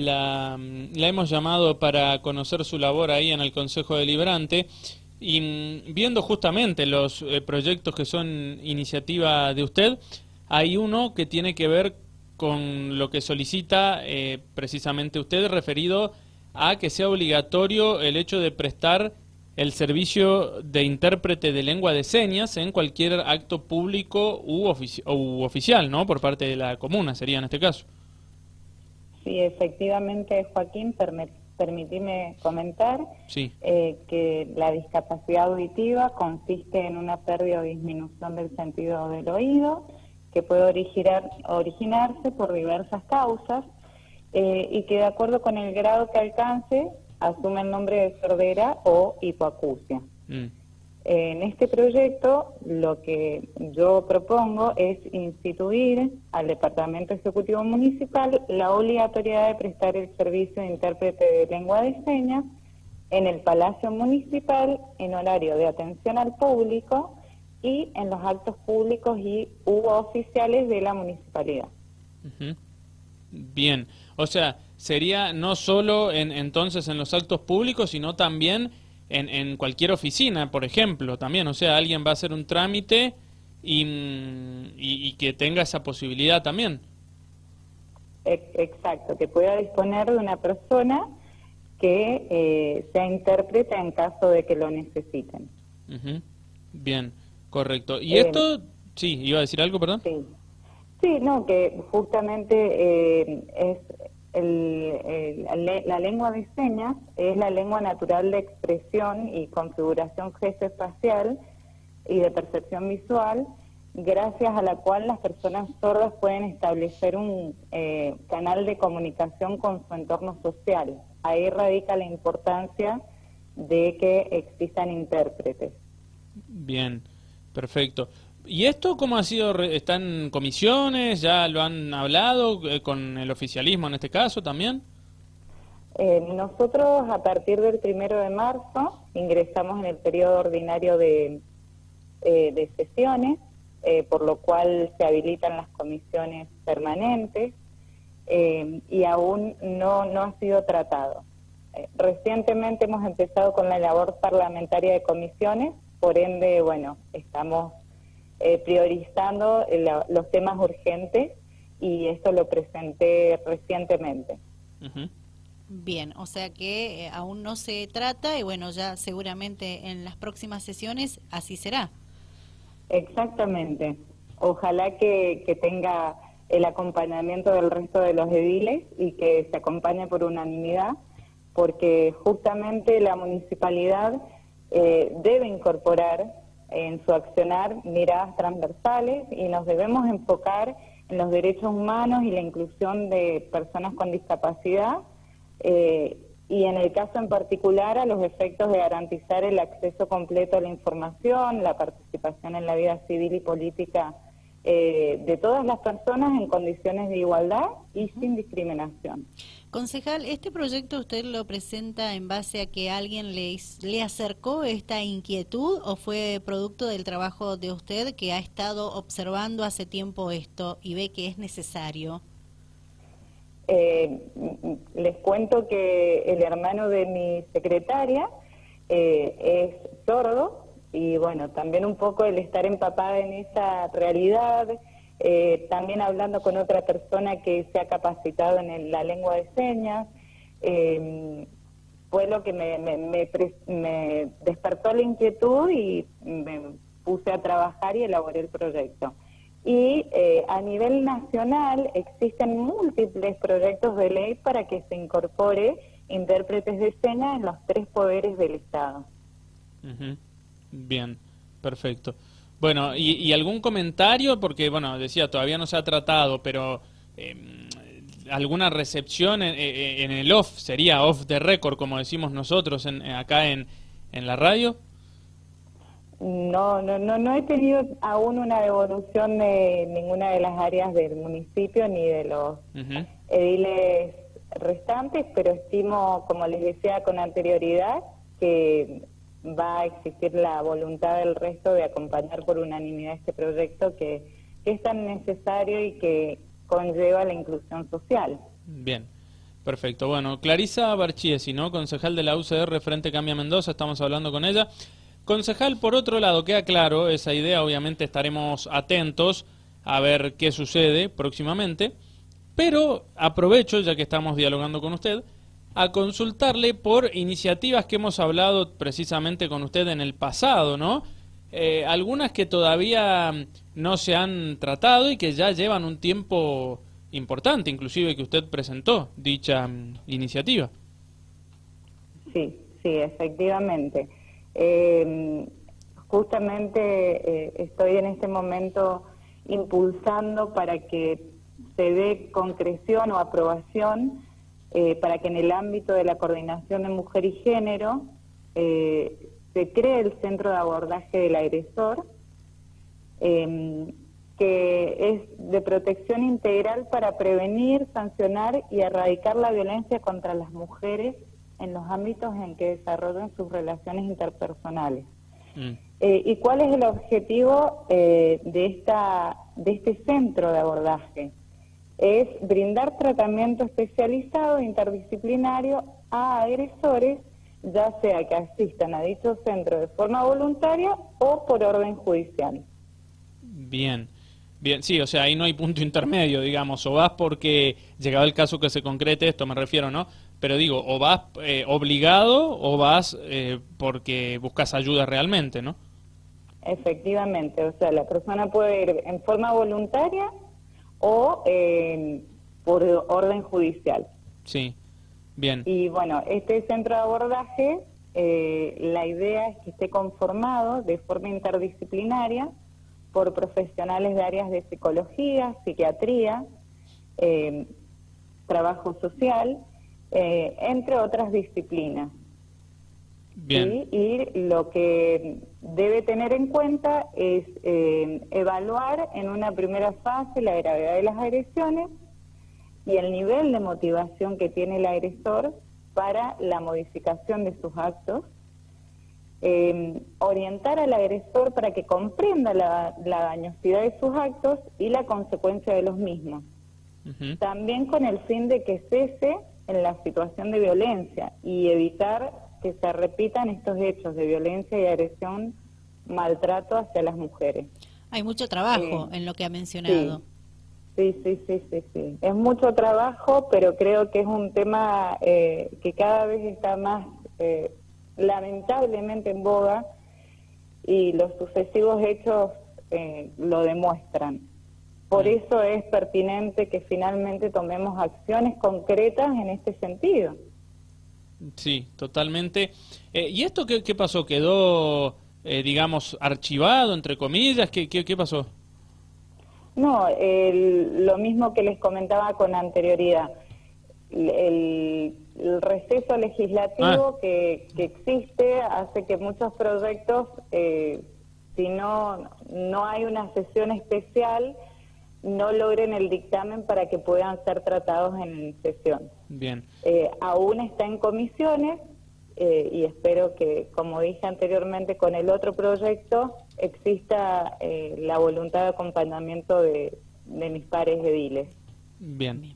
La, hemos llamado para conocer su labor ahí en el Consejo Deliberante y mm, viendo justamente los eh, proyectos que son iniciativa de usted, hay uno que tiene que ver con lo que solicita eh, precisamente usted referido a que sea obligatorio el hecho de prestar el servicio de intérprete de lengua de señas en cualquier acto público u, oficial, ¿no? Por parte de la comuna, sería en este caso. Sí, efectivamente, Joaquín, permitime comentar eh, que la discapacidad auditiva consiste en una pérdida o disminución del sentido del oído que puede originar, originarse por diversas causas eh, y que de acuerdo con el grado que alcance asume el nombre de sordera o hipoacusia. Mm. En este proyecto lo que yo propongo es instituir al Departamento Ejecutivo Municipal la obligatoriedad de prestar el servicio de intérprete de lengua de señas en el Palacio Municipal en horario de atención al público y en los actos públicos y u oficiales de la municipalidad. Bien, o sea, sería no solo en, entonces en los actos públicos, sino también en, en cualquier oficina, por ejemplo, también, o sea, alguien va a hacer un trámite y, y, que tenga esa posibilidad también. Exacto, que pueda disponer de una persona que eh, sea intérprete en caso de que lo necesiten. Bien. Correcto. ¿Y esto, sí, iba a decir algo, perdón? Sí, sí no, que justamente eh, es el, la lengua de señas, es la lengua natural de expresión y configuración gesto-espacial y de percepción visual, gracias a la cual las personas sordas pueden establecer un eh, canal de comunicación con su entorno social. Ahí radica la importancia de que existan intérpretes. Bien. Perfecto. ¿Y esto cómo ha sido? ¿Están comisiones? ¿Ya lo han hablado eh, con el oficialismo en este caso también? Eh, nosotros a partir del primero de marzo ingresamos en el periodo ordinario de, eh, de sesiones, por lo cual se habilitan las comisiones permanentes y aún no, no ha sido tratado. recientemente hemos empezado con la labor parlamentaria de comisiones por ende, bueno, estamos eh, priorizando los temas urgentes y esto lo presenté recientemente. Bien, o sea que eh, aún no se trata y bueno, ya seguramente en las próximas sesiones así será. Exactamente. Ojalá que, que tenga el acompañamiento del resto de los ediles y que se acompañe por unanimidad, porque justamente la municipalidad eh, debe incorporar en su accionar miradas transversales y nos debemos enfocar en los derechos humanos y la inclusión de personas con discapacidad eh, y en el caso en particular a los efectos de garantizar el acceso completo a la información, la participación en la vida civil y política eh, de todas las personas en condiciones de igualdad y sin discriminación. Concejal, ¿este proyecto usted lo presenta en base a que alguien le, le acercó esta inquietud o fue producto del trabajo de usted que ha estado observando hace tiempo esto y ve que es necesario? Eh, les cuento que el hermano de mi secretaria eh, es sordo y bueno, también un poco el estar empapada en esa realidad, eh, también hablando con otra persona que se ha capacitado en la lengua de señas, eh, fue lo que me, me, despertó la inquietud y me puse a trabajar y elaboré el proyecto. Y eh, a nivel nacional existen múltiples proyectos de ley para que se incorpore intérpretes de señas en los tres poderes del Estado. Bien, perfecto. Bueno, y, algún comentario? Porque, bueno, decía, todavía no se ha tratado, pero em, alguna recepción en, el off, sería off the record, como decimos nosotros en, acá en, en la radio. No, no, no, no he tenido aún una devolución de ninguna de las áreas del municipio ni de los ediles restantes, pero estimo, como les decía con anterioridad, que va a existir la voluntad del resto de acompañar por unanimidad este proyecto que, es tan necesario y que conlleva la inclusión social. Bien. Perfecto. Bueno, Clarisa Barchiesi, ¿no? Concejal de la UCR Frente Cambia Mendoza, estamos hablando con ella. Concejal, por otro lado, queda claro esa idea, obviamente estaremos atentos a ver qué sucede próximamente, pero aprovecho, ya que estamos dialogando con usted, a consultarle por iniciativas que hemos hablado precisamente con usted en el pasado, ¿no? Eh, algunas que todavía no se han tratado y que ya llevan un tiempo importante, inclusive que usted presentó dicha mm, iniciativa. Sí, sí, efectivamente. Eh, justamente eh, estoy en este momento impulsando para que se dé concreción o aprobación eh, para que en el ámbito de la coordinación de mujer y género se cree el centro de abordaje del agresor, em, que es de protección integral para prevenir, sancionar y erradicar la violencia contra las mujeres en los ámbitos en que desarrollan sus relaciones interpersonales. Mm. Eh, ¿Y cuál es el objetivo eh, de, esta, de este centro de abordaje? Es brindar tratamiento especializado e interdisciplinario a agresores, ya sea que asistan a dicho centro de forma voluntaria o por orden judicial. Bien. Bien, sí, o sea, ahí no hay punto intermedio, digamos, o vas porque, llegado el caso que se concrete esto, me refiero, ¿no? Pero digo, o vas eh, obligado o vas eh, porque buscas ayuda realmente, ¿no? Efectivamente, o sea, la persona puede ir en forma voluntaria o eh, por orden judicial. Sí, bien. Y bueno, este centro de abordaje, la idea es que esté conformado de forma interdisciplinaria por profesionales de áreas de psicología, psiquiatría, eh, trabajo social, eh, entre otras disciplinas. Bien. Y lo que debe tener en cuenta es eh, evaluar en una primera fase la gravedad de las agresiones y el nivel de motivación que tiene el agresor para la modificación de sus actos eh, orientar al agresor para que comprenda la, dañosidad de sus actos y la consecuencia de los mismos. También con el fin de que cese en la situación de violencia y evitar que se repitan estos hechos de violencia y agresión, maltrato hacia las mujeres. Hay mucho trabajo en lo que ha mencionado. Sí, sí, sí, sí, sí. Es mucho trabajo, pero creo que es un tema eh, que cada vez está más eh, lamentablemente en boga y los sucesivos hechos eh, lo demuestran. Por mm. eso es pertinente que finalmente tomemos acciones concretas en este sentido. Sí, totalmente. Eh, ¿Y esto qué, qué pasó? ¿Quedó, eh, digamos, archivado, entre comillas? ¿Qué, qué, qué pasó? No, lo mismo que les comentaba con anterioridad. El el receso legislativo ah. que, existe hace que muchos proyectos, eh, si no, no hay una sesión especial, no logren el dictamen para que puedan ser tratados en sesión. Bien. Eh, aún está en comisiones eh, y espero que, como dije anteriormente, con el otro proyecto exista la voluntad de acompañamiento de, de mis pares ediles. Bien.